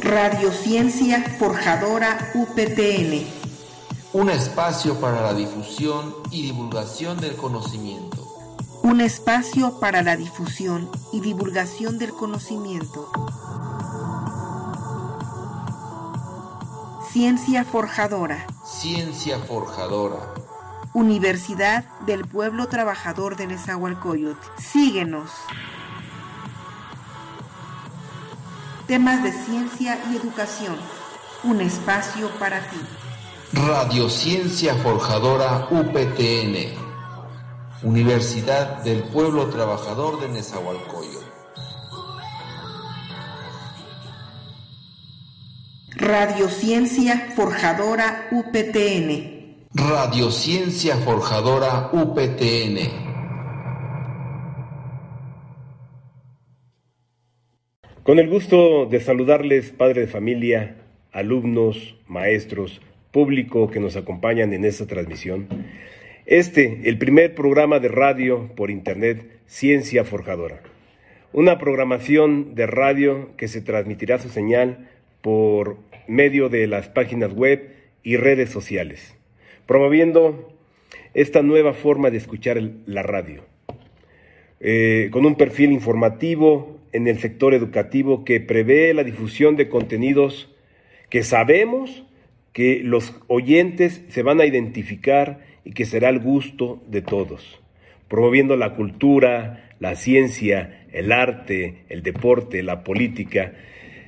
Radiociencia Forjadora UPTN. Un espacio para la difusión y divulgación del conocimiento. Un espacio para la difusión y divulgación del conocimiento. Ciencia Forjadora. Ciencia Forjadora. Universidad del Pueblo Trabajador de Nezahualcóyotl. Síguenos. Temas de ciencia y educación. Un espacio para ti. Radiociencia Forjadora UPTN. Universidad del Pueblo Trabajador de Nezahualcóyotl. Radiociencia Forjadora UPTN. Radiociencia Forjadora UPTN. Con el gusto de saludarles, padre de familia, alumnos, maestros, público que nos acompañan en esta transmisión. Este, el primer programa de radio por Internet, Ciencia Forjadora. Una programación de radio que se transmitirá su señal por medio de las páginas web y redes sociales, promoviendo esta nueva forma de escuchar la radio, eh, con un perfil informativo en el sector educativo que prevé la difusión de contenidos que sabemos que los oyentes se van a identificar y que será el gusto de todos, promoviendo la cultura, la ciencia, el arte, el deporte, la política,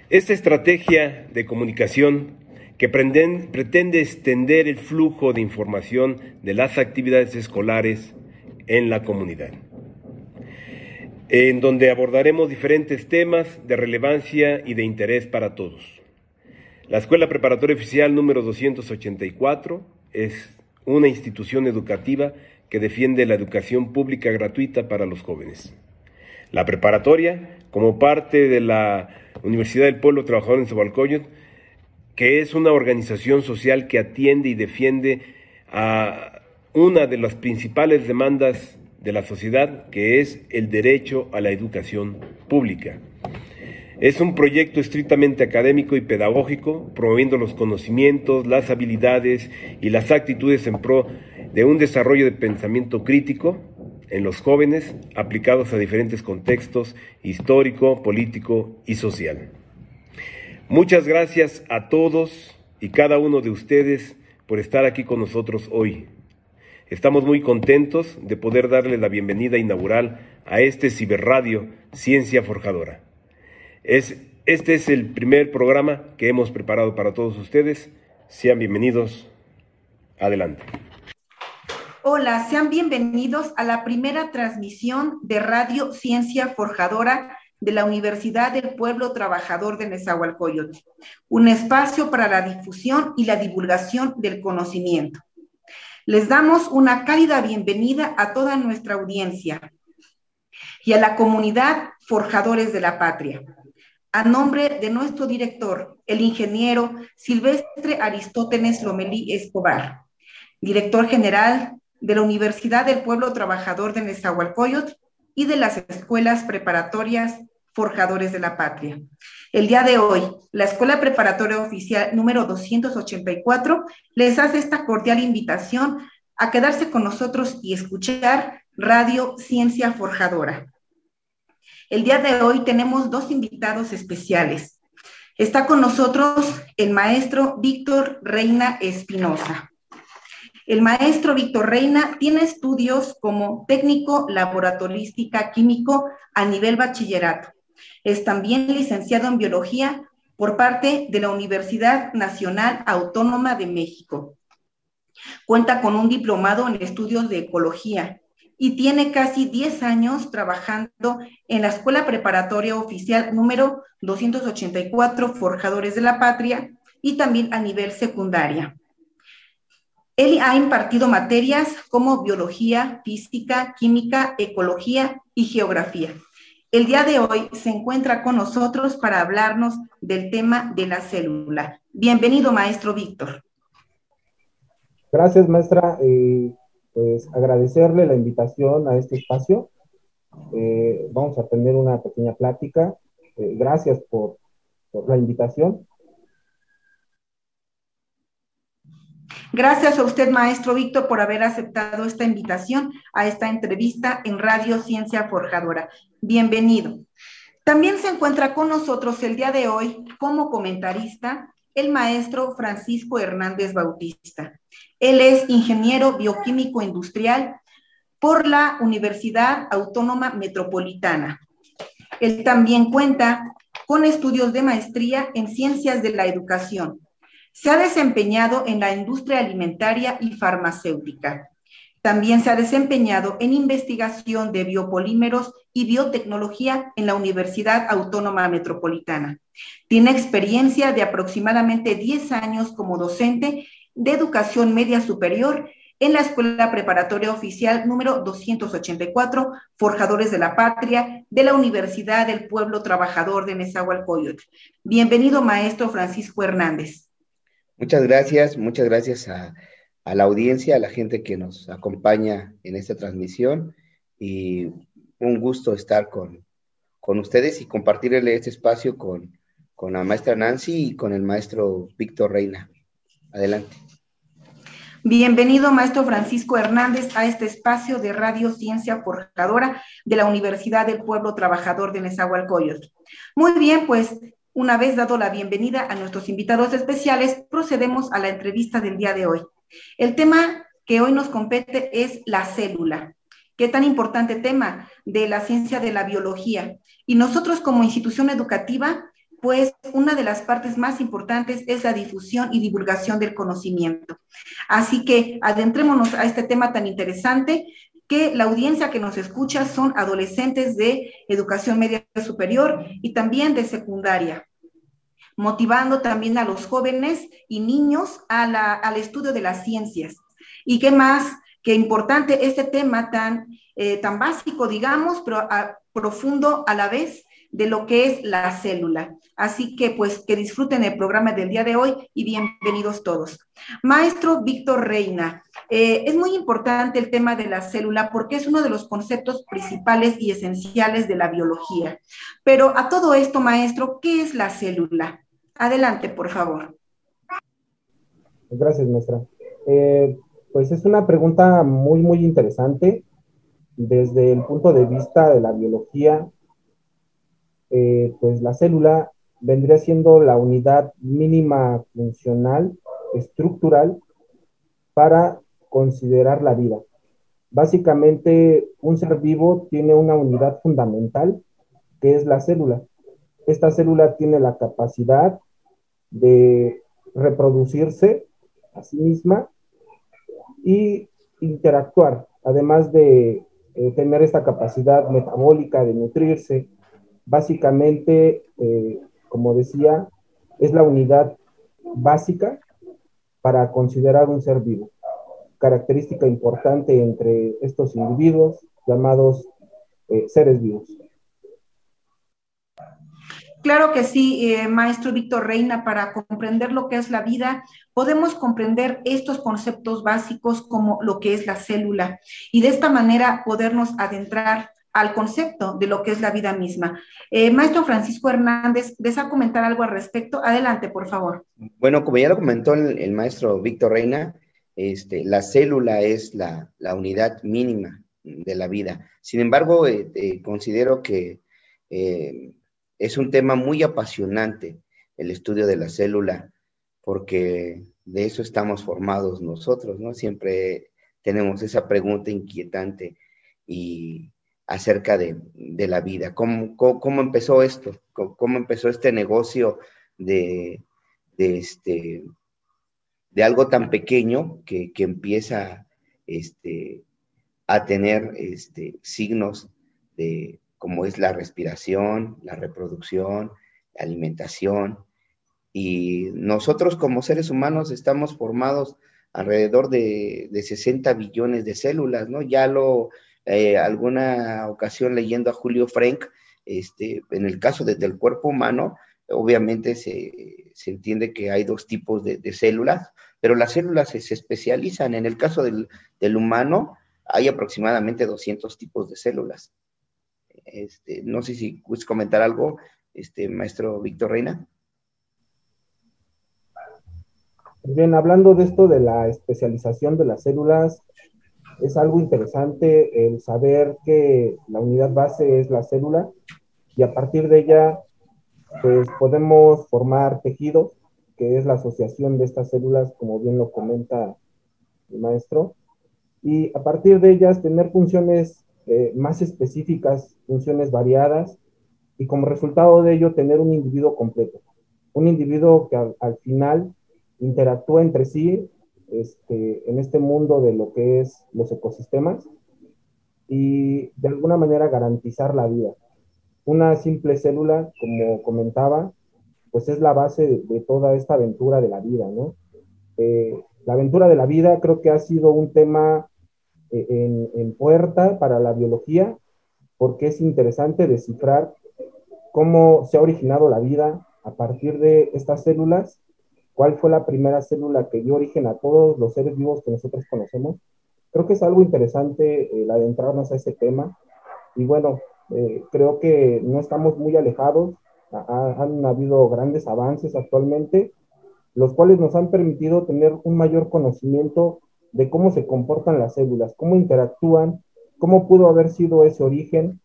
esta estrategia de comunicación que pretende extender el flujo de información de las actividades escolares en la comunidad, en donde abordaremos diferentes temas de relevancia y de interés para todos. La Escuela Preparatoria Oficial número 284 es una institución educativa que defiende la educación pública gratuita para los jóvenes. La preparatoria, como parte de la Universidad del Pueblo Trabajador en Zabalcoyot, que es una organización social que atiende y defiende a una de las principales demandas de la sociedad, que es el derecho a la educación pública. Es un proyecto estrictamente académico y pedagógico, promoviendo los conocimientos, las habilidades y las actitudes en pro de un desarrollo de pensamiento crítico, en los jóvenes aplicados a diferentes contextos histórico, político y social. Muchas gracias a todos y cada uno de ustedes por estar aquí con nosotros hoy. Estamos muy contentos de poder darle la bienvenida inaugural a este ciberradio Ciencia Forjadora. Es, este es el primer programa que hemos preparado para todos ustedes. Sean bienvenidos. Adelante. Hola, sean bienvenidos a la primera transmisión de Radio Ciencia Forjadora de la Universidad del Pueblo Trabajador de Nezahualcóyotl, un espacio para la difusión y la divulgación del conocimiento. Les damos una cálida bienvenida a toda nuestra audiencia y a la comunidad Forjadores de la Patria. A nombre de nuestro director, el ingeniero Silvestre Aristóteles Lomelí Escobar, director general de la Universidad del Pueblo Trabajador de Nezahualcóyotl y de las escuelas preparatorias Forjadores de la Patria. El día de hoy, la Escuela Preparatoria Oficial número 284 les hace esta cordial invitación a quedarse con nosotros y escuchar Radio Ciencia Forjadora. El día de hoy tenemos dos invitados especiales. Está con nosotros el maestro Víctor Reina Espinosa. El maestro Víctor Reina tiene estudios como técnico laboratorística químico a nivel bachillerato. Es también licenciado en biología por parte de la Universidad Nacional Autónoma de México. Cuenta con un diplomado en estudios de ecología y tiene casi 10 años trabajando en la Escuela Preparatoria Oficial número 284 Forjadores de la Patria y también a nivel secundaria. Él ha impartido materias como biología, física, química, ecología y geografía. El día de hoy se encuentra con nosotros para hablarnos del tema de la célula. Bienvenido, maestro Víctor. Gracias, maestra. Pues agradecerle la invitación a este espacio. Eh, vamos a tener una pequeña plática. Eh, gracias por por la invitación. Gracias a usted, maestro Víctor, por haber aceptado esta invitación a esta entrevista en Radio Ciencia Forjadora. Bienvenido. También se encuentra con nosotros el día de hoy como comentarista el maestro Francisco Hernández Bautista. Él es ingeniero bioquímico industrial por la Universidad Autónoma Metropolitana. Él también cuenta con estudios de maestría en ciencias de la educación. Se ha desempeñado en la industria alimentaria y farmacéutica. También se ha desempeñado en investigación de biopolímeros y biotecnología en la Universidad Autónoma Metropolitana. Tiene experiencia de aproximadamente 10 años como docente de educación media superior en la Escuela Preparatoria Oficial número 284, Forjadores de la Patria, de la Universidad del Pueblo Trabajador de Nezahualcóyotl. Bienvenido, maestro Francisco Hernández. Muchas gracias, muchas gracias a la audiencia, a la gente que nos acompaña en esta transmisión y un gusto estar con, ustedes y compartirle este espacio con, con la maestra Nancy y con el maestro Víctor Reina. Adelante. Bienvenido, maestro Francisco Hernández, a este espacio de Radio Ciencia Forjadora de la Universidad del Pueblo Trabajador de Nezahualcóyotl. Muy bien, pues una vez dado la bienvenida a nuestros invitados especiales, procedemos a la entrevista del día de hoy. El tema que hoy nos compete es la célula. Qué tan importante tema de la ciencia de la biología. Y nosotros como institución educativa, pues una de las partes más importantes es la difusión y divulgación del conocimiento. Así que adentrémonos a este tema tan interesante que la audiencia que nos escucha son adolescentes de educación media superior y también de secundaria motivando también a los jóvenes y niños al estudio de las ciencias. Y qué más que importante este tema tan, eh, tan básico, digamos, pero profundo a la vez de lo que es la célula. Así que pues que disfruten el programa del día de hoy y bienvenidos todos. Maestro Víctor Reina, eh, es muy importante el tema de la célula porque es uno de los conceptos principales y esenciales de la biología. Pero a todo esto, maestro, ¿qué es la célula? Adelante, por favor. Gracias, maestra. Eh, pues es una pregunta muy, muy interesante. Desde el punto de vista de la biología, eh, pues la célula vendría siendo la unidad mínima funcional, estructural, para considerar la vida. Básicamente, un ser vivo tiene una unidad fundamental, que es la célula. Esta célula tiene la capacidad de reproducirse a sí misma y interactuar, además de eh, tener esta capacidad metabólica de nutrirse. Básicamente, eh, como decía, es la unidad básica para considerar un ser vivo. Característica importante entre estos individuos llamados eh, seres vivos. Claro que sí, eh, maestro Víctor Reina, para comprender lo que es la vida, podemos comprender estos conceptos básicos como lo que es la célula y de esta manera podernos adentrar al concepto de lo que es la vida misma. Eh, maestro Francisco Hernández, ¿desea comentar algo al respecto? Adelante, por favor. Bueno, como ya lo comentó el, maestro Víctor Reina, este, la célula es la, unidad mínima de la vida. Sin embargo, eh, considero que es un tema muy apasionante el estudio de la célula, porque de eso estamos formados nosotros, ¿no? Siempre tenemos esa pregunta inquietante y acerca de, la vida. ¿Cómo, ¿Cómo, empezó esto? ¿Cómo, empezó este negocio de, este, de algo tan pequeño que, empieza este, a tener este, signos de, como es la respiración, la reproducción, la alimentación. Y nosotros como seres humanos estamos formados alrededor de, 60 billones de células, ¿no? Ya lo, eh, alguna ocasión leyendo a Julio Frank, este, en el caso del cuerpo humano, obviamente se, se, entiende que hay dos tipos de, células, pero las células se, especializan. En el caso del, del humano, hay aproximadamente 200 tipos de células. Este, no sé si puedes comentar algo, este, maestro Víctor Reina. Bien, hablando de esto de la especialización de las células, es algo interesante el saber que la unidad base es la célula y a partir de ella pues podemos formar tejidos, que es la asociación de estas células, como bien lo comenta el maestro, y a partir de ellas tener funciones eh, más específicas, funciones variadas, y como resultado de ello tener un individuo completo, un individuo que al, final interactúa entre sí este, en este mundo de lo que es los ecosistemas y de alguna manera garantizar la vida. Una simple célula, como comentaba, pues es la base de, toda esta aventura de la vida, ¿no? Eh, la aventura de la vida creo que ha sido un tema eh, en, en, puerta para la biología, porque es interesante descifrar cómo se ha originado la vida a partir de estas células, cuál fue la primera célula que dio origen a todos los seres vivos que nosotros conocemos. Creo que es algo interesante el adentrarnos a ese tema. Y bueno, eh, creo que no estamos muy alejados, han habido grandes avances actualmente, los cuales nos han permitido tener un mayor conocimiento de cómo se comportan las células, cómo interactúan, cómo pudo haber sido ese origen,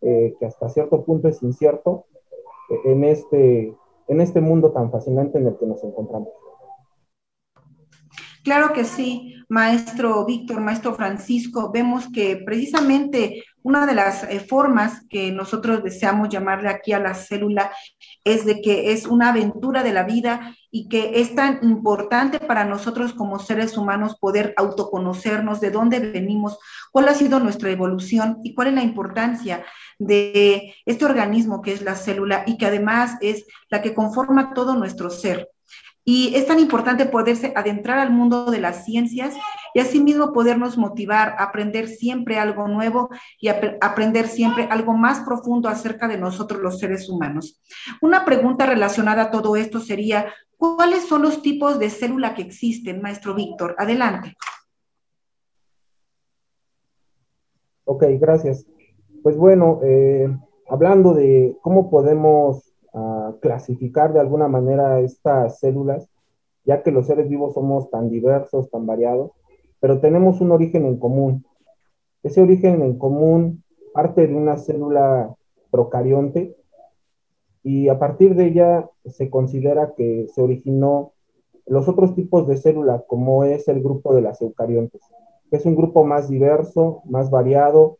eh, que hasta cierto punto es incierto, eh, en, este, en este mundo tan fascinante en el que nos encontramos. Claro que sí, maestro Víctor, maestro Francisco, vemos que precisamente una de las eh, formas que nosotros deseamos llamarle aquí a la célula es de que es una aventura de la vida y que es tan importante para nosotros como seres humanos poder autoconocernos, de dónde venimos, cuál ha sido nuestra evolución y cuál es la importancia de este organismo que es la célula y que además es la que conforma todo nuestro ser. Y es tan importante poderse adentrar al mundo de las ciencias y asimismo podernos motivar a aprender siempre algo nuevo y a aprender siempre algo más profundo acerca de nosotros los seres humanos. Una pregunta relacionada a todo esto sería, ¿cuáles son los tipos de célula que existen, maestro Víctor? Adelante. Ok, gracias. Pues bueno, eh, hablando de cómo podemos clasificar de alguna manera estas células, ya que los seres vivos somos tan diversos, tan variados, pero tenemos un origen en común. Ese origen en común parte de una célula procarionte y a partir de ella se considera que se originó los otros tipos de célula, como es el grupo de las eucariontes. Es un grupo más diverso, más variado,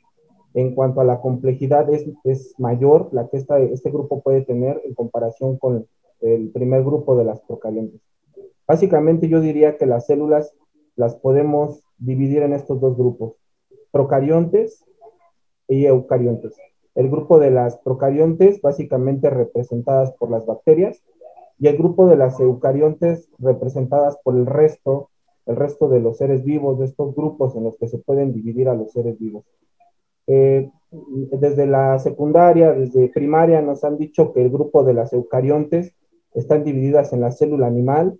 en cuanto a la complejidad es, es mayor la que esta, este grupo puede tener en comparación con el primer grupo de las procarientes. Básicamente yo diría que las células las podemos dividir en estos dos grupos, procariontes y eucariontes. El grupo de las procariontes básicamente representadas por las bacterias y el grupo de las eucariontes representadas por el resto, el resto de los seres vivos, de estos grupos en los que se pueden dividir a los seres vivos. Eh, desde la secundaria, desde primaria, nos han dicho que el grupo de las eucariontes están divididas en la célula animal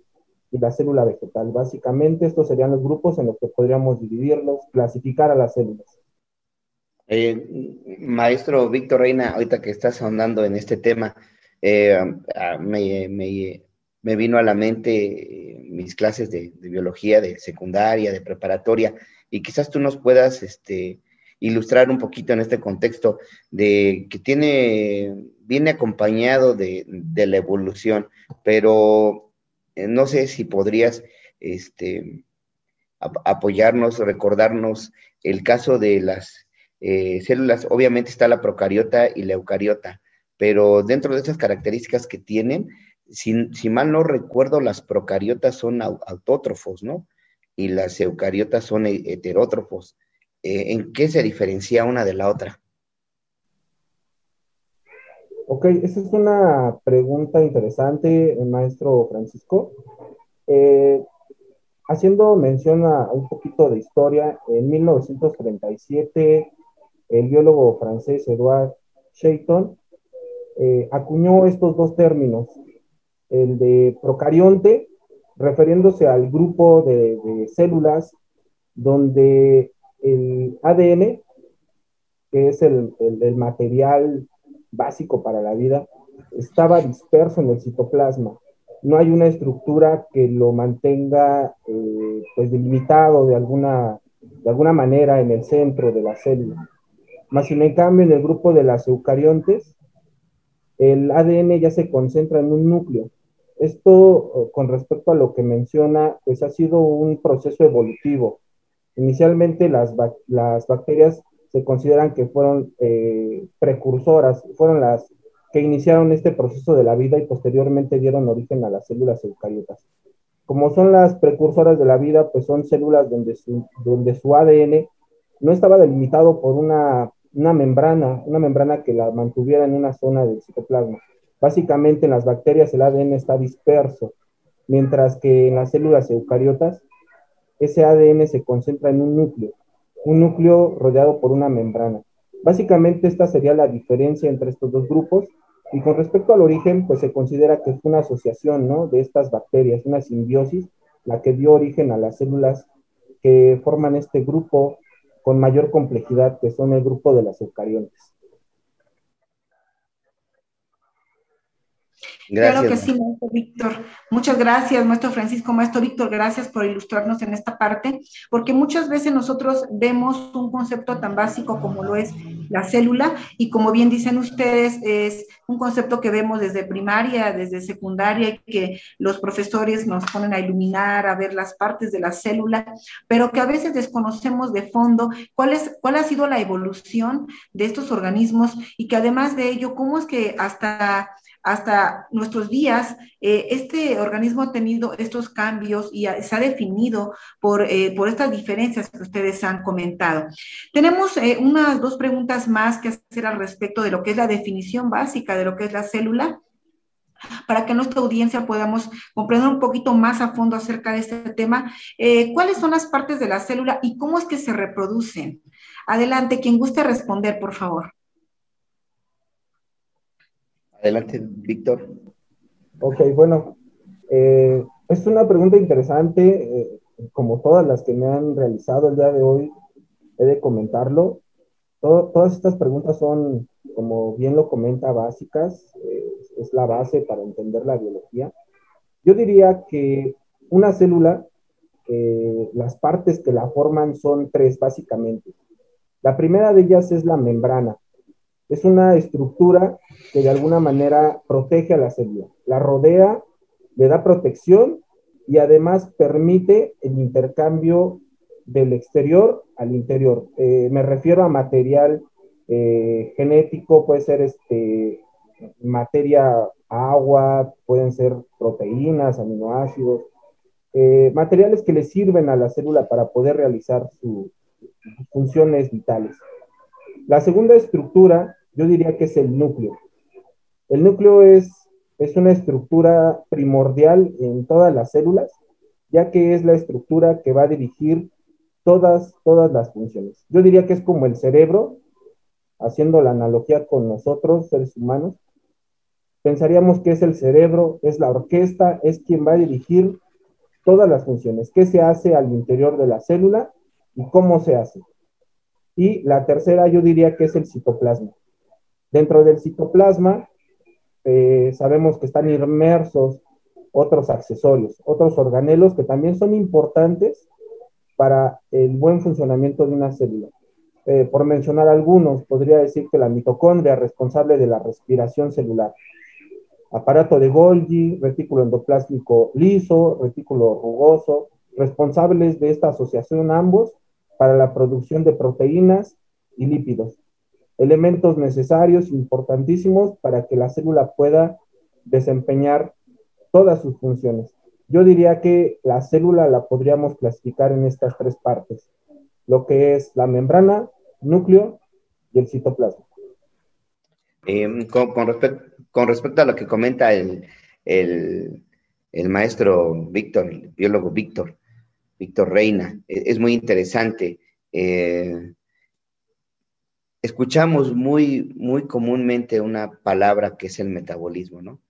y la célula vegetal. Básicamente, estos serían los grupos en los que podríamos dividirlos, clasificar a las células. Eh, maestro Víctor Reina, ahorita que estás ahondando en este tema, eh, me, me, vino a la mente mis clases de, de, biología, de secundaria, de preparatoria, y quizás tú nos puedas este, ilustrar un poquito en este contexto de que tiene, viene acompañado de, la evolución, pero eh, no sé si podrías este, apoyarnos, recordarnos el caso de las eh, células, obviamente está la procariota y la eucariota, pero dentro de esas características que tienen, si, si mal no recuerdo, las procariotas son autótrofos, ¿no? Y las eucariotas son heterótrofos. Eh, ¿en qué se diferencia una de la otra? Ok, esa es una pregunta interesante, maestro Francisco. Eh, haciendo mención a un poquito de historia, en 1937 el biólogo francés Edouard Shayton eh, acuñó estos dos términos, el de procarionte, refiriéndose al grupo de células donde el ADN, que es el, material básico para la vida, estaba disperso en el citoplasma. no hay una estructura que lo mantenga eh, pues delimitado de alguna, de alguna manera en el centro de la célula. Más sin en cambio, en el grupo de las eucariontes, el ADN ya se concentra en un núcleo. Esto, eh, con respecto a lo que menciona, pues ha sido un proceso evolutivo. Inicialmente las, las bacterias se consideran que fueron eh, precursoras, fueron las que iniciaron este proceso de la vida y posteriormente dieron origen a las células eucariotas. Como son las precursoras de la vida, pues son células donde su, donde su ADN no estaba delimitado por una, una membrana, una membrana que la mantuviera en una zona del citoplasma. Básicamente en las bacterias el ADN está disperso, mientras que en las células eucariotas ese ADN se concentra en un núcleo, un núcleo rodeado por una membrana. Básicamente esta sería la diferencia entre estos dos grupos y con respecto al origen, pues se considera que es una asociación ¿no? de estas bacterias, una simbiosis, la que dio origen a las células que forman este grupo con mayor complejidad, que son el grupo de las eucariontes. Claro que sí, maestro Víctor. Muchas gracias, maestro Francisco, maestro Víctor, gracias por ilustrarnos en esta parte, porque muchas veces nosotros vemos un concepto tan básico como lo es la célula y como bien dicen ustedes, es un concepto que vemos desde primaria, desde secundaria y que los profesores nos ponen a iluminar, a ver las partes de la célula, pero que a veces desconocemos de fondo cuál, es, cuál ha sido la evolución de estos organismos y que además de ello, cómo es que hasta hasta nuestros días, eh, este organismo ha tenido estos cambios y se ha definido por, eh, por, estas diferencias que ustedes han comentado. Tenemos eh, unas dos preguntas más que hacer al respecto de lo que es la definición básica de lo que es la célula para que nuestra audiencia podamos comprender un poquito más a fondo acerca de este tema. ¿Cuáles son las partes de la célula y cómo es que se reproducen? Adelante, quien guste responder, por favor. Adelante, Víctor. Ok, bueno, eh, es una pregunta interesante, eh, como todas las que me han realizado el día de hoy, he de comentarlo. todas estas preguntas son, como bien lo comenta, básicas, eh, es la base para entender la biología. Yo diría que una célula, las partes que la forman son tres, básicamente. La primera de ellas es la membrana. Es una estructura que de alguna manera protege a la célula, la rodea, le da protección y además permite el intercambio del exterior al interior. Eh, me refiero a material eh, genético, puede ser este, materia agua, pueden ser proteínas, aminoácidos, eh, materiales que le sirven a la célula para poder realizar sus funciones vitales. La segunda estructura yo diría que es el núcleo. El núcleo es, es una estructura primordial en todas las células, ya que es la estructura que va a dirigir todas, todas las funciones. Yo diría que es como el cerebro, haciendo la analogía con nosotros, seres humanos. Pensaríamos que es el cerebro, es la orquesta, es quien va a dirigir todas las funciones, qué se hace al interior de la célula y cómo se hace. Y la tercera yo diría que es el citoplasma. Dentro del citoplasma eh, sabemos que están inmersos otros accesorios, otros organelos que también son importantes para el buen funcionamiento de una célula. Eh, por mencionar algunos, podría decir que la mitocondria responsable de la respiración celular, aparato de Golgi, retículo endoplásmico liso, retículo rugoso, responsables de esta asociación ambos para la producción de proteínas y lípidos elementos necesarios, importantísimos para que la célula pueda desempeñar todas sus funciones. Yo diría que la célula la podríamos clasificar en estas tres partes, lo que es la membrana, núcleo y el citoplasma. Em, con, respecto a lo que comenta el, maestro Víctor, el biólogo Víctor, Víctor Reina, e, es muy interesante. Eh, escuchamos muy, muy comúnmente una palabra que es el metabolismo, ¿no?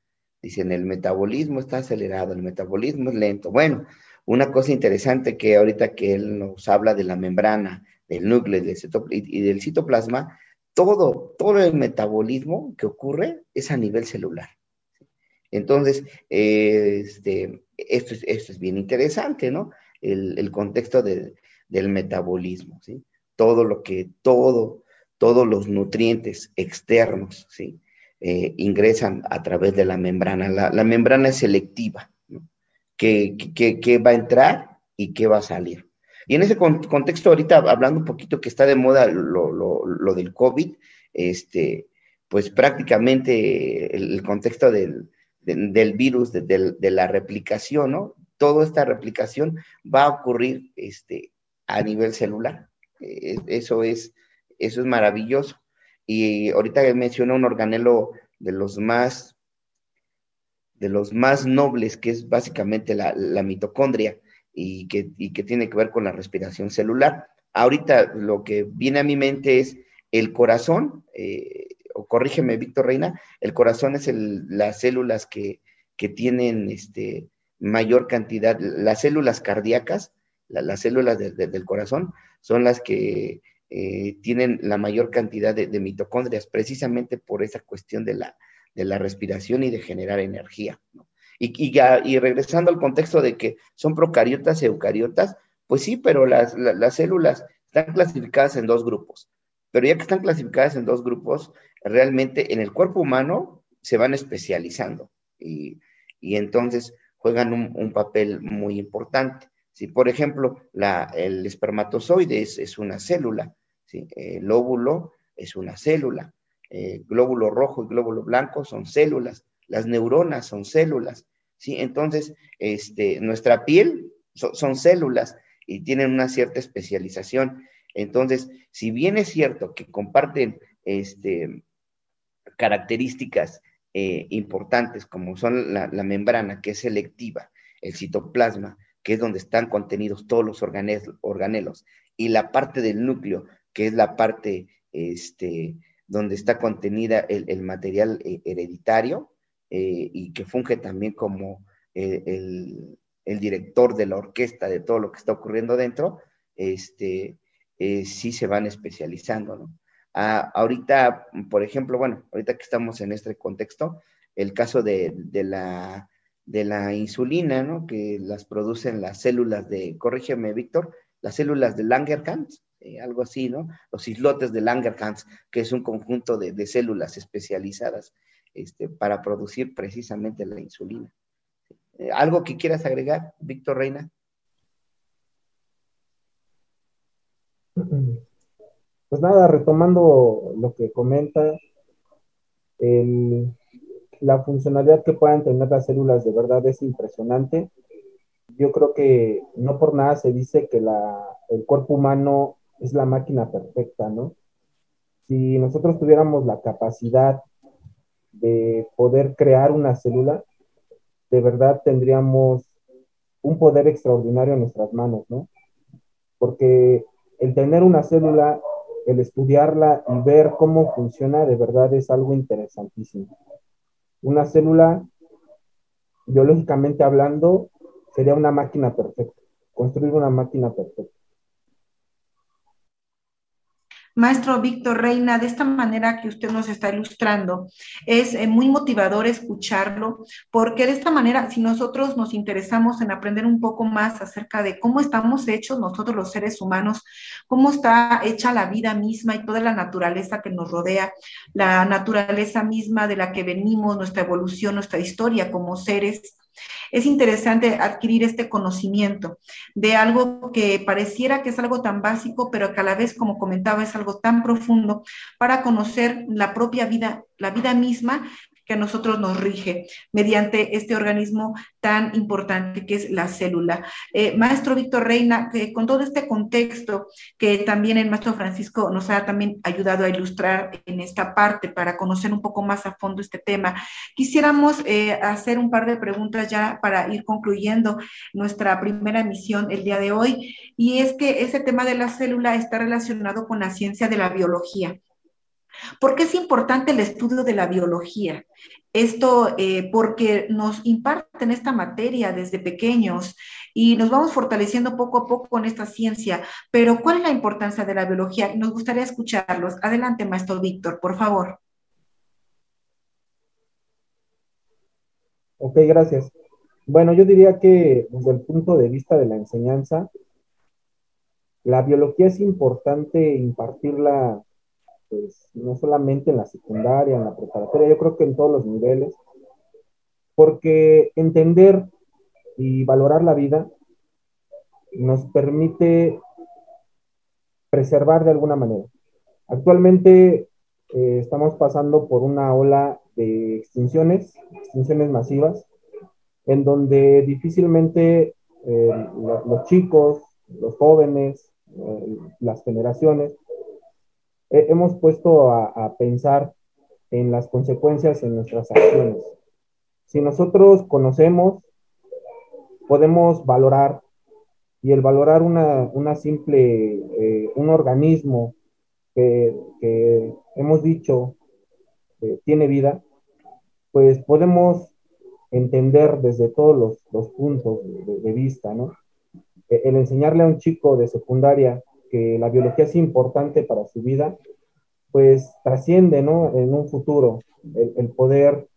Dicen, el metabolismo está acelerado, el metabolismo es lento. Bueno, una cosa interesante que ahorita que él nos habla de la membrana, del núcleo y del citoplasma, todo, todo el metabolismo que ocurre es a nivel celular. Entonces, este, esto, es, esto es bien interesante, ¿no? El, contexto del metabolismo, ¿sí? Todo lo que, todo, todos los nutrientes externos. Eh, ingresan a través de la membrana. La, membrana es selectiva, ¿no? ¿Qué, va a entrar y qué va a salir? Y en ese contexto, ahorita hablando un poquito que está de moda lo, lo del COVID, este, pues prácticamente el, contexto del, virus, de, la replicación, ¿no? Toda esta replicación va a ocurrir este, a nivel celular. Eh, eso, es, eso es maravilloso. Y ahorita mencionó un organelo de los más de los más nobles, que es básicamente la, mitocondria y que, que, tiene que ver con la respiración celular. Ahorita lo que viene a mi mente es el corazón, eh, o corrígeme, Víctor Reina, el corazón es las células que, tienen este, mayor cantidad, las células cardíacas, las células del corazón, son las que eh, tienen la mayor cantidad de, mitocondrias, precisamente por esa cuestión de la, de la respiración y de generar energía. Y, y, regresando al contexto de que son procariotas y eucariotas, pues sí, pero las, las células están clasificadas en dos grupos. Pero ya que están clasificadas en dos grupos, realmente en el cuerpo humano se van especializando y, entonces juegan un, papel muy importante. Si, por ejemplo, el espermatozoide es, una célula, el óvulo es una célula, el glóbulo rojo y glóbulo blanco son células, las neuronas son células, ¿sí? Entonces, este, nuestra piel son células y tienen una cierta especialización. Entonces, si bien es cierto que comparten este, características eh, importantes como son la, membrana, que es selectiva, el citoplasma, que es donde están contenidos todos los organelos, y la parte del núcleo, que es la parte este, donde está contenida el, material eh, hereditario eh, y que funge también como el, director de la orquesta de todo lo que está ocurriendo dentro, este, sí se van especializando, ¿no? ahorita, por ejemplo, bueno, ahorita que estamos en este contexto, el caso de, la, de la insulina, ¿no? Que las producen las células de, corrígeme, Víctor, las células de Langerhans, eh, algo así, ¿no? Los islotes de Langerhans, que es un conjunto de, células especializadas este, para producir precisamente la insulina. Eh, ¿Algo que quieras agregar, Víctor Reina? Pues nada, retomando lo que comenta, la funcionalidad que puedan tener las células de verdad es impresionante. Yo creo que no por nada se dice que el cuerpo humano es la máquina perfecta, ¿no? Si nosotros tuviéramos la capacidad de poder crear una célula, de verdad tendríamos un poder extraordinario en nuestras manos, ¿no? Porque el tener una célula el estudiarla y ver cómo funciona de verdad es algo interesantísimo. Una célula, biológicamente hablando, sería una máquina perfecta, construir una máquina perfecta. Maestro Víctor Reina, de esta manera que usted nos está ilustrando, es eh, muy motivador escucharlo, porque de esta manera, si nosotros nos interesamos en aprender un poco más acerca de cómo estamos hechos nosotros los seres humanos, cómo está hecha la vida misma y toda la naturaleza que nos rodea, la naturaleza misma de la que venimos, nuestra evolución, nuestra historia como seres, es interesante adquirir este conocimiento de algo que pareciera que es algo tan básico, pero que a la vez, como comentaba, es algo tan profundo para conocer la propia vida, la vida misma que a nosotros nos rige mediante este organismo tan importante que es la célula. Eh, maestro Víctor Reina, con todo este contexto que también el maestro Francisco nos ha también ayudado a ilustrar en esta parte para conocer un poco más a fondo este tema, quisiéramos eh, hacer un par de preguntas ya para ir concluyendo nuestra primera emisión el día de hoy, y es que ese tema de la célula está relacionado con la ciencia de la biología. ¿Por qué es importante el estudio de la biología? Esto eh, porque nos imparten esta materia desde pequeños y nos vamos fortaleciendo poco a poco con esta ciencia. Pero ¿cuál es la importancia de la biología? Nos gustaría escucharlos. Adelante, maestro Víctor, por favor. Ok, gracias. Bueno, yo diría que desde el punto de vista de la enseñanza, la biología es importante impartirla, pues, no solamente en la secundaria, en la preparatoria, yo creo que en todos los niveles, porque entender y valorar la vida nos permite preservar de alguna manera. Actualmente eh, estamos pasando por una ola de extinciones, extinciones masivas, en donde difícilmente eh, los chicos, los jóvenes, eh, las generaciones, hemos puesto a, pensar en las consecuencias en nuestras acciones. Si nosotros conocemos, podemos valorar, y el valorar una, simple, un organismo que, hemos dicho tiene vida, pues podemos entender desde todos los, puntos de, vista, ¿no? E, el enseñarle a un chico de secundaria que la biología es importante para su vida, pues trasciende, ¿no? En un futuro, el, poder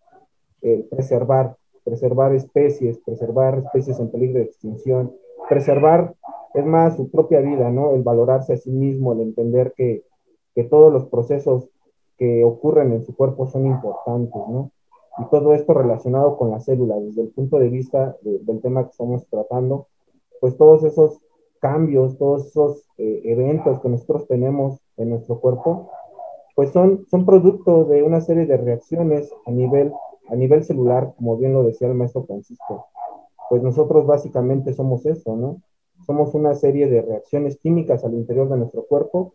eh, preservar, preservar especies, preservar especies en peligro de extinción, preservar, es más, su propia vida, ¿no? El valorarse a sí mismo, el entender que, que todos los procesos que ocurren en su cuerpo son importantes, ¿no? y todo esto relacionado con la célula, desde el punto de vista del tema que estamos tratando, pues todos esos cambios, todos esos eh, eventos que nosotros tenemos en nuestro cuerpo, pues son, son producto de una serie de reacciones a nivel, a nivel celular, como bien lo decía el maestro Francisco. Pues nosotros básicamente somos eso, ¿no? Somos una serie de reacciones químicas al interior de nuestro cuerpo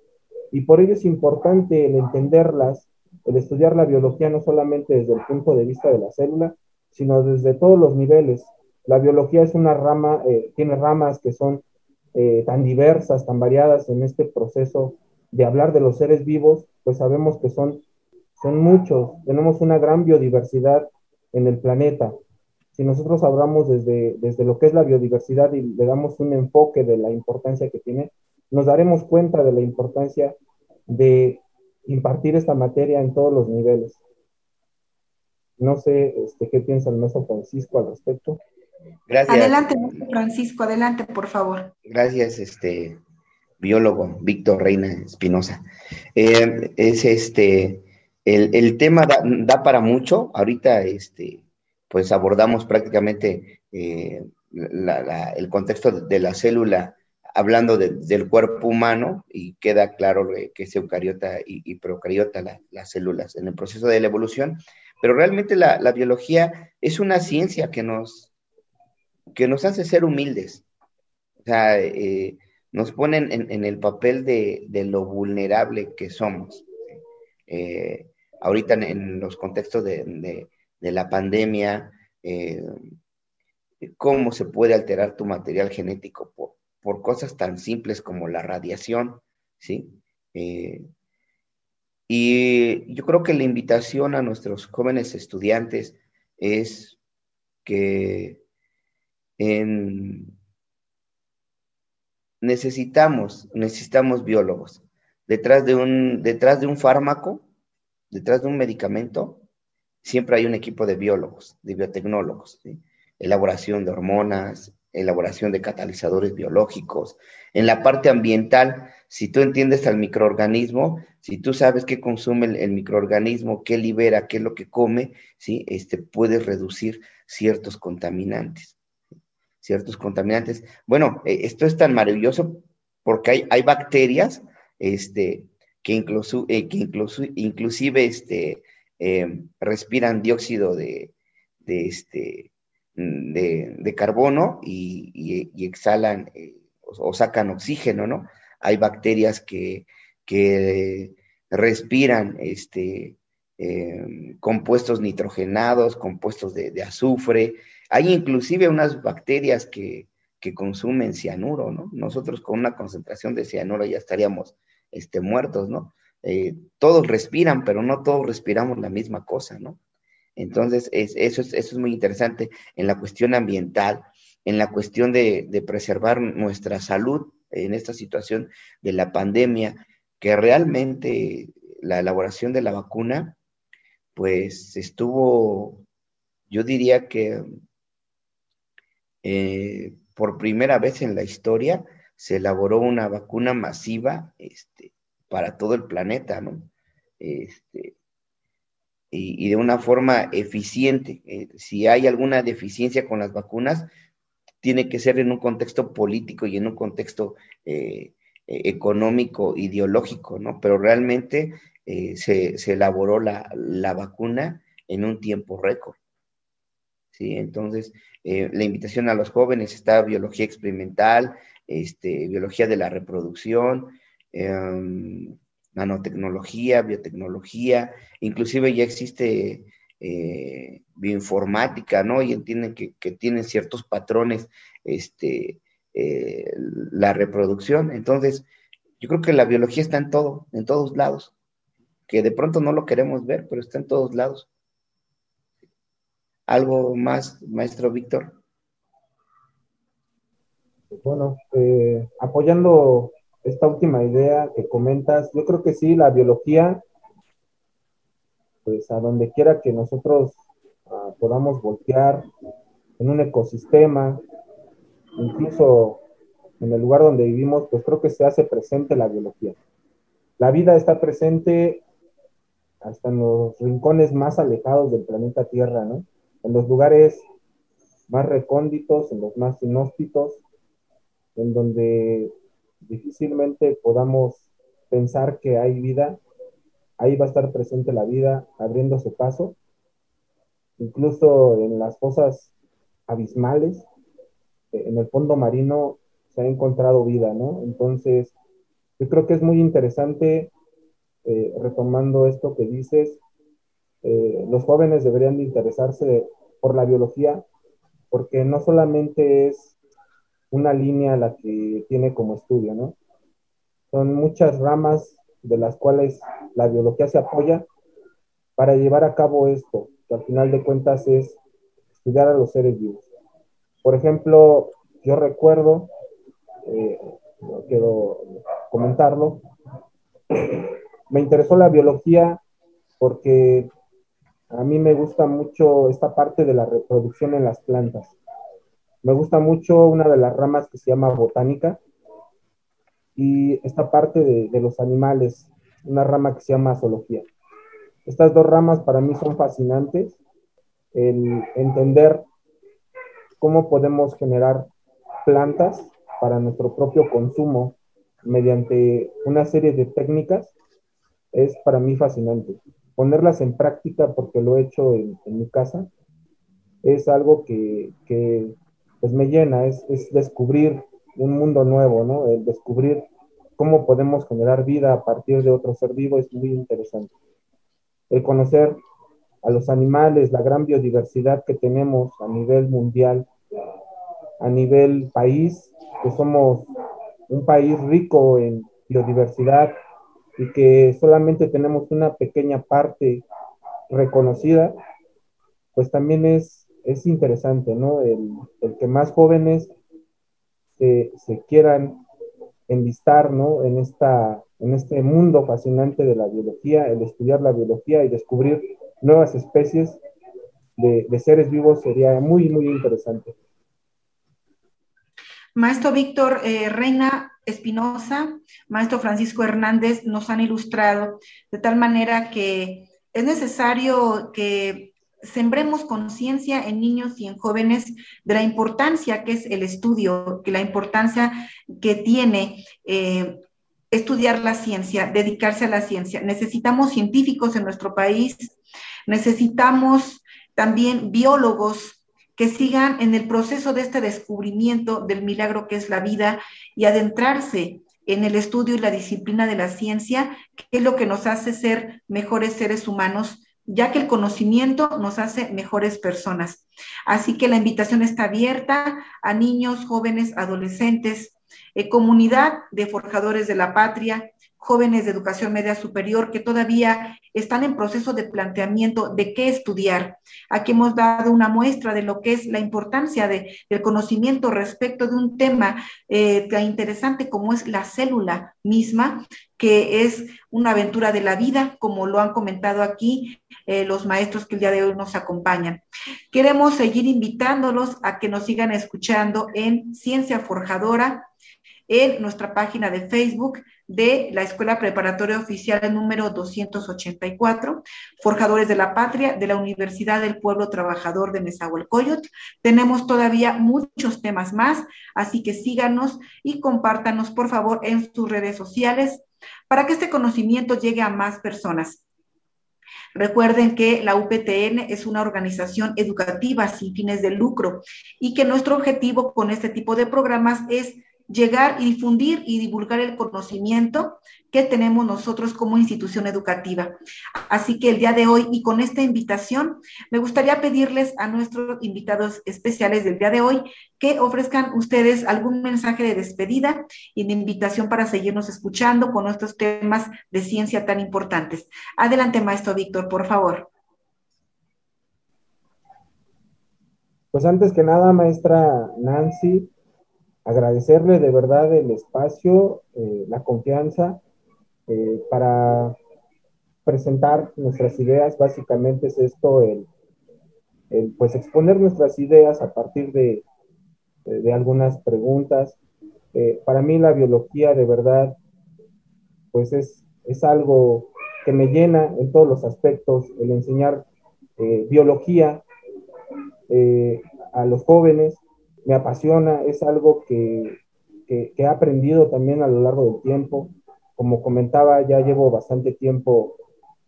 y por ello es importante el entenderlas el estudiar la biología no solamente desde el punto de vista de la célula, sino desde todos los niveles. La biología es una rama, eh, tiene ramas que son eh, tan diversas, tan variadas en este proceso de hablar de los seres vivos, pues sabemos que son, son muchos, tenemos una gran biodiversidad en el planeta. Si nosotros hablamos desde, desde lo que es la biodiversidad y le damos un enfoque de la importancia que tiene, nos daremos cuenta de la importancia de impartir esta materia en todos los niveles. No sé este, qué piensa el maestro Francisco al respecto. Gracias. Adelante, Francisco, adelante, por favor. Gracias, este biólogo Víctor Reina Espinosa. Eh, es este, el, tema da, para mucho. Ahorita, este, pues abordamos prácticamente eh, el contexto de la célula hablando del cuerpo humano y queda claro que es eucariota y, procariota las células en el proceso de la evolución, pero realmente la, biología es una ciencia que nos, que nos hace ser humildes, o sea, eh, nos ponen en, el papel de, lo vulnerable que somos. Eh, ahorita en, los contextos de, la pandemia, eh, cómo se puede alterar tu material genético por, por cosas tan simples como la radiación, ¿sí? Y yo creo que la invitación a nuestros jóvenes estudiantes es que necesitamos, necesitamos biólogos. Detrás de, un, detrás de un fármaco, detrás de un medicamento, siempre hay un equipo de biólogos, de biotecnólogos, elaboración de hormonas, elaboración de catalizadores biológicos. En la parte ambiental, si tú entiendes al microorganismo, si tú sabes qué consume el, microorganismo, qué libera, qué es lo que come, ¿sí? este, puedes reducir ciertos contaminantes. Ciertos contaminantes. Bueno, eh, esto es tan maravilloso porque hay, hay bacterias este, que, incluso, eh, que incluso, inclusive este, eh, respiran dióxido de, de, este, de, carbono y, exhalan eh, o, sacan oxígeno, ¿no? Hay bacterias que, respiran este, em, compuestos nitrogenados, compuestos de, azufre. Hay inclusive unas bacterias que, consumen cianuro, ¿no? Nosotros con una concentración de cianuro ya estaríamos este, muertos, ¿no? Eh, todos respiran, pero no todos respiramos la misma cosa, ¿no? Entonces, eso, es, eso es muy interesante en la cuestión ambiental, en la cuestión de, preservar nuestra salud en esta situación de la pandemia, que realmente la elaboración de la vacuna, pues estuvo, yo diría que eh, por primera vez en la historia se elaboró una vacuna masiva este, para todo el planeta, ¿no? Este, y, de una forma eficiente. Eh, si hay alguna deficiencia con las vacunas, tiene que ser en un contexto político y en un contexto eh, económico, ideológico, ¿no? Pero realmente se, elaboró la, la, vacuna en un tiempo récord. ¿Sí? Entonces, la invitación a los jóvenes está biología experimental, este, biología de la reproducción, em, nanotecnología, biotecnología, inclusive ya existe eh, bioinformática, ¿no? Y entienden que, tienen ciertos patrones, este, eh, la reproducción. Entonces, yo creo que la biología está en todo, en todos lados, que de pronto no lo queremos ver, pero está en todos lados. ¿Algo más, maestro Víctor? Bueno, eh, apoyando esta última idea que comentas, yo creo que sí, la biología, pues a donde quiera que nosotros ah, podamos voltear en un ecosistema, incluso en el lugar donde vivimos, pues creo que se hace presente la biología. La vida está presente hasta en los rincones más alejados del planeta Tierra, ¿no? En los lugares más recónditos, en los más inhóspitos, en donde difícilmente podamos pensar que hay vida, ahí va a estar presente la vida abriéndose paso, incluso en las fosas abismales, eh, en el fondo marino se ha encontrado vida, ¿no? Entonces, yo creo que es muy interesante, eh, retomando esto que dices, eh, los jóvenes deberían de interesarse por la biología, porque no solamente es una línea la que tiene como estudio, ¿no? Son muchas ramas de las cuales la biología se apoya para llevar a cabo esto, que al final de cuentas es estudiar a los seres vivos. Por ejemplo, yo recuerdo, eh, quiero comentarlo, me interesó la biología porque a mí me gusta mucho esta parte de la reproducción en las plantas. Me gusta mucho una de las ramas que se llama botánica y esta parte de, los animales, una rama que se llama zoología. Estas dos ramas para mí son fascinantes, el entender cómo podemos generar plantas para nuestro propio consumo mediante una serie de técnicas es para mí fascinante. Ponerlas en práctica, porque lo he hecho en, mi casa, es algo que, pues me llena, es, descubrir un mundo nuevo, ¿no? El descubrir cómo podemos generar vida a partir de otro ser vivo es muy interesante. El conocer a los animales, la gran biodiversidad que tenemos a nivel mundial, a nivel país, que somos un país rico en biodiversidad y que solamente tenemos una pequeña parte reconocida, pues también es es interesante, ¿no? El, que más jóvenes se, quieran enlistar, ¿no? En, esta, en este mundo fascinante de la biología, el estudiar la biología y descubrir nuevas especies de, seres vivos sería muy, muy interesante. Maestro Víctor eh, Reina Espinosa, maestro Francisco Hernández nos han ilustrado de tal manera que es necesario que sembremos conciencia en niños y en jóvenes de la importancia que es el estudio, que la importancia que tiene eh, estudiar la ciencia, dedicarse a la ciencia. Necesitamos científicos en nuestro país, necesitamos también biólogos que sigan en el proceso de este descubrimiento del milagro que es la vida y adentrarse en el estudio y la disciplina de la ciencia, que es lo que nos hace ser mejores seres humanos ya que el conocimiento nos hace mejores personas. Así que la invitación está abierta a niños, jóvenes, adolescentes, eh, comunidad de forjadores de la patria, jóvenes de educación media superior que todavía están en proceso de planteamiento de qué estudiar. Aquí hemos dado una muestra de lo que es la importancia de, del conocimiento respecto de un tema eh, tan interesante como es la célula misma, que es una aventura de la vida, como lo han comentado aquí eh, los maestros que el día de hoy nos acompañan. Queremos seguir invitándolos a que nos sigan escuchando en Ciencia Forjadora, en nuestra página de Facebook de la Escuela Preparatoria Oficial número 284, Forjadores de la Patria, de la Universidad del Pueblo Trabajador de Nezahualcóyotl. Tenemos todavía muchos temas más, así que síganos y compártanos, por favor, en sus redes sociales para que este conocimiento llegue a más personas. Recuerden que la UPTN es una organización educativa sin fines de lucro y que nuestro objetivo con este tipo de programas es llegar y difundir y divulgar el conocimiento que tenemos nosotros como institución educativa. Así que el día de hoy y con esta invitación, me gustaría pedirles a nuestros invitados especiales del día de hoy que ofrezcan ustedes algún mensaje de despedida y de invitación para seguirnos escuchando con nuestros temas de ciencia tan importantes. Adelante, maestro Víctor, por favor. Pues antes que nada, maestra Nancy, agradecerle de verdad el espacio, eh, la confianza eh, para presentar nuestras ideas. Básicamente es esto, el, pues exponer nuestras ideas a partir de, de, algunas preguntas. Eh, para mí la biología de verdad, pues es, es algo que me llena en todos los aspectos, el enseñar biología a los jóvenes, me apasiona, es algo que, he aprendido también a lo largo del tiempo. Como comentaba, ya llevo bastante tiempo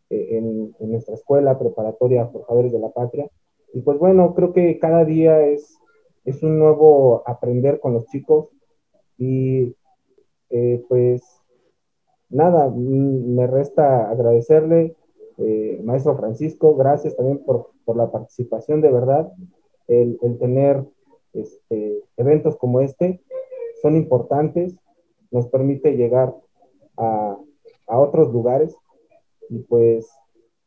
eh, en, nuestra escuela preparatoria Forjadores de la Patria. Y pues bueno, creo que cada día es, es un nuevo aprender con los chicos. Y eh, pues nada, me resta agradecerle, eh, maestro Francisco, gracias también por, la participación de verdad, el, el tener este, eventos como este son importantes, nos permite llegar a, otros lugares. Y pues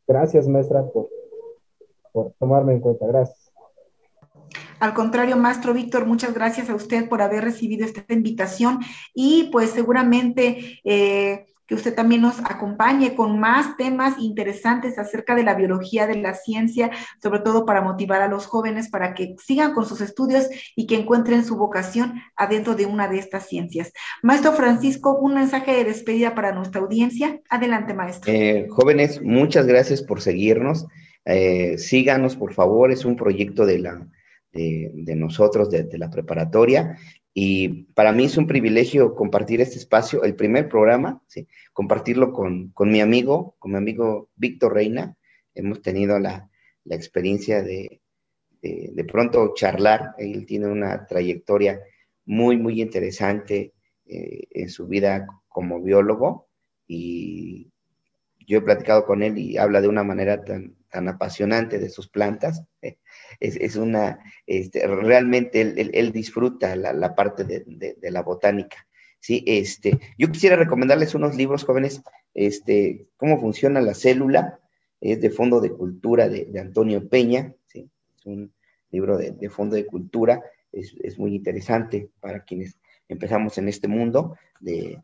gracias maestra por, por tomarme en cuenta, gracias. Al contrario, Maestro Víctor, muchas gracias a usted por haber recibido esta invitación. Y pues seguramente eh, que usted también nos acompañe con más temas interesantes acerca de la biología, de la ciencia, sobre todo para motivar a los jóvenes para que sigan con sus estudios y que encuentren su vocación adentro de una de estas ciencias. Maestro Francisco, un mensaje de despedida para nuestra audiencia. Adelante, maestro. Eh, jóvenes, muchas gracias por seguirnos. Eh, síganos, por favor, es un proyecto de la... De, nosotros, de, de, la preparatoria. Y para mí es un privilegio compartir este espacio, el primer programa, compartirlo con, mi amigo, con mi amigo Víctor Reina. Hemos tenido la, experiencia de, de, pronto charlar. Él tiene una trayectoria muy, muy interesante eh, en su vida como biólogo y yo he platicado con él y habla de una manera tan, tan apasionante de sus plantas. Es, una, este, realmente él, disfruta la, parte de, la botánica. Sí, este, yo quisiera recomendarles unos libros jóvenes, este, cómo funciona la célula, es de fondo de cultura de, Antonio Peña, ¿sí? es un libro de, fondo de cultura, es, es, muy interesante para quienes empezamos en este mundo de,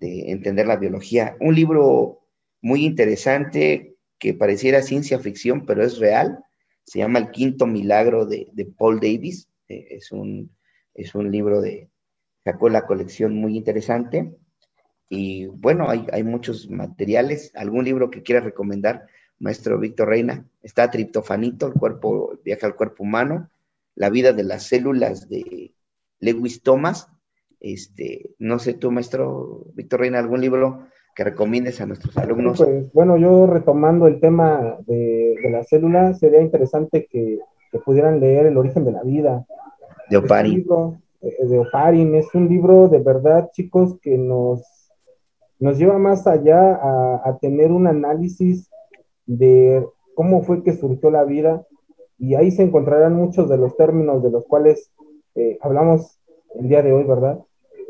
entender la biología. Un libro muy interesante que pareciera ciencia ficción, pero es real. Se llama El Quinto Milagro de, Paul Davis. Eh, es, un, es un libro de, sacó la colección muy interesante. Y bueno, hay, hay muchos materiales. ¿Algún libro que quiera recomendar, maestro Víctor Reina? Está Triptofanito, el cuerpo, viaja al cuerpo humano, La vida de las células de Lewis Thomas. Este, no sé tú, maestro Víctor Reina, algún libro que recomiendes a nuestros alumnos? Pues bueno, yo retomando el tema de, la célula, sería interesante que, pudieran leer El origen de la vida. De Oparin. Eh, de Oparin es un libro de verdad, chicos, que nos, nos lleva más allá a, tener un análisis de cómo fue que surgió la vida y ahí se encontrarán muchos de los términos de los cuales eh, hablamos el día de hoy, ¿verdad?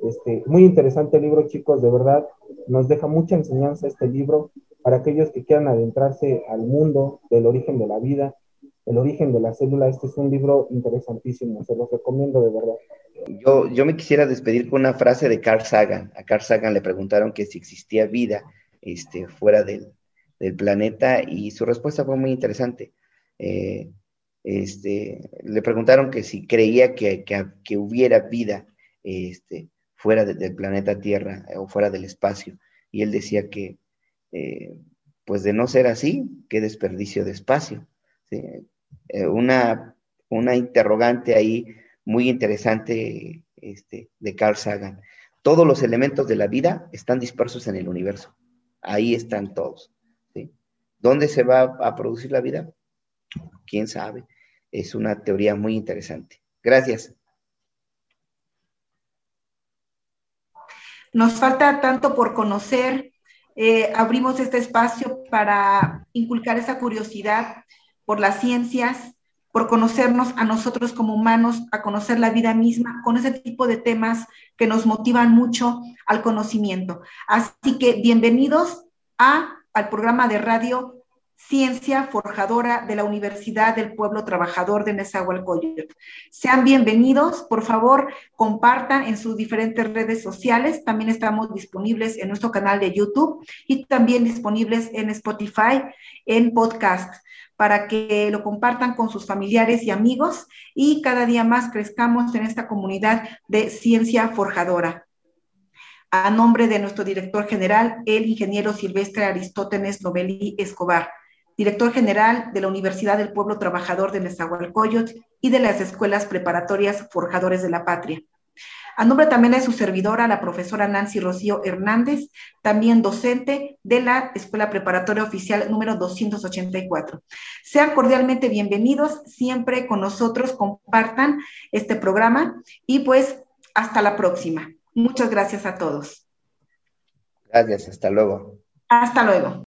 Este, muy interesante el libro, chicos, de verdad, nos deja mucha enseñanza este libro para aquellos que quieran adentrarse al mundo del origen de la vida, el origen de la célula. Este es un libro interesantísimo, se los recomiendo de verdad. Yo, yo me quisiera despedir con una frase de Carl Sagan. A Carl Sagan le preguntaron que si existía vida este, fuera del, del planeta y su respuesta fue muy interesante. Eh, este, le preguntaron que si creía que, que, hubiera vida este, fuera del planeta Tierra o fuera del espacio. Y él decía que, eh, pues de no ser así, qué desperdicio de espacio. Eh, una, una interrogante ahí muy interesante este, de Carl Sagan. Todos los elementos de la vida están dispersos en el universo. Ahí están todos. ¿Dónde se va a producir la vida? ¿Quién sabe? Es una teoría muy interesante. Gracias. Nos falta tanto por conocer. Eh, abrimos este espacio para inculcar esa curiosidad por las ciencias, por conocernos a nosotros como humanos, a conocer la vida misma, con ese tipo de temas que nos motivan mucho al conocimiento. Así que bienvenidos a, al programa de radio Ciencia Forjadora de la Universidad del Pueblo Trabajador de Nezahualcóyotl. Sean bienvenidos, por favor, compartan en sus diferentes redes sociales. También estamos disponibles en nuestro canal de YouTube y también disponibles en Spotify, en podcast, para que lo compartan con sus familiares y amigos y cada día más crezcamos en esta comunidad de ciencia forjadora a nombre de nuestro director general, el ingeniero Silvestre Aristóteles Novelli Escobar, director general de la Universidad del Pueblo Trabajador de Nezahualcóyotl y de las escuelas preparatorias Forjadores de la Patria. A nombre también de su servidora, la profesora Nancy Rocío Hernández, también docente de la Escuela Preparatoria Oficial número 284. Sean cordialmente bienvenidos, siempre con nosotros, compartan este programa y pues hasta la próxima. Muchas gracias a todos. Gracias, hasta luego. Hasta luego.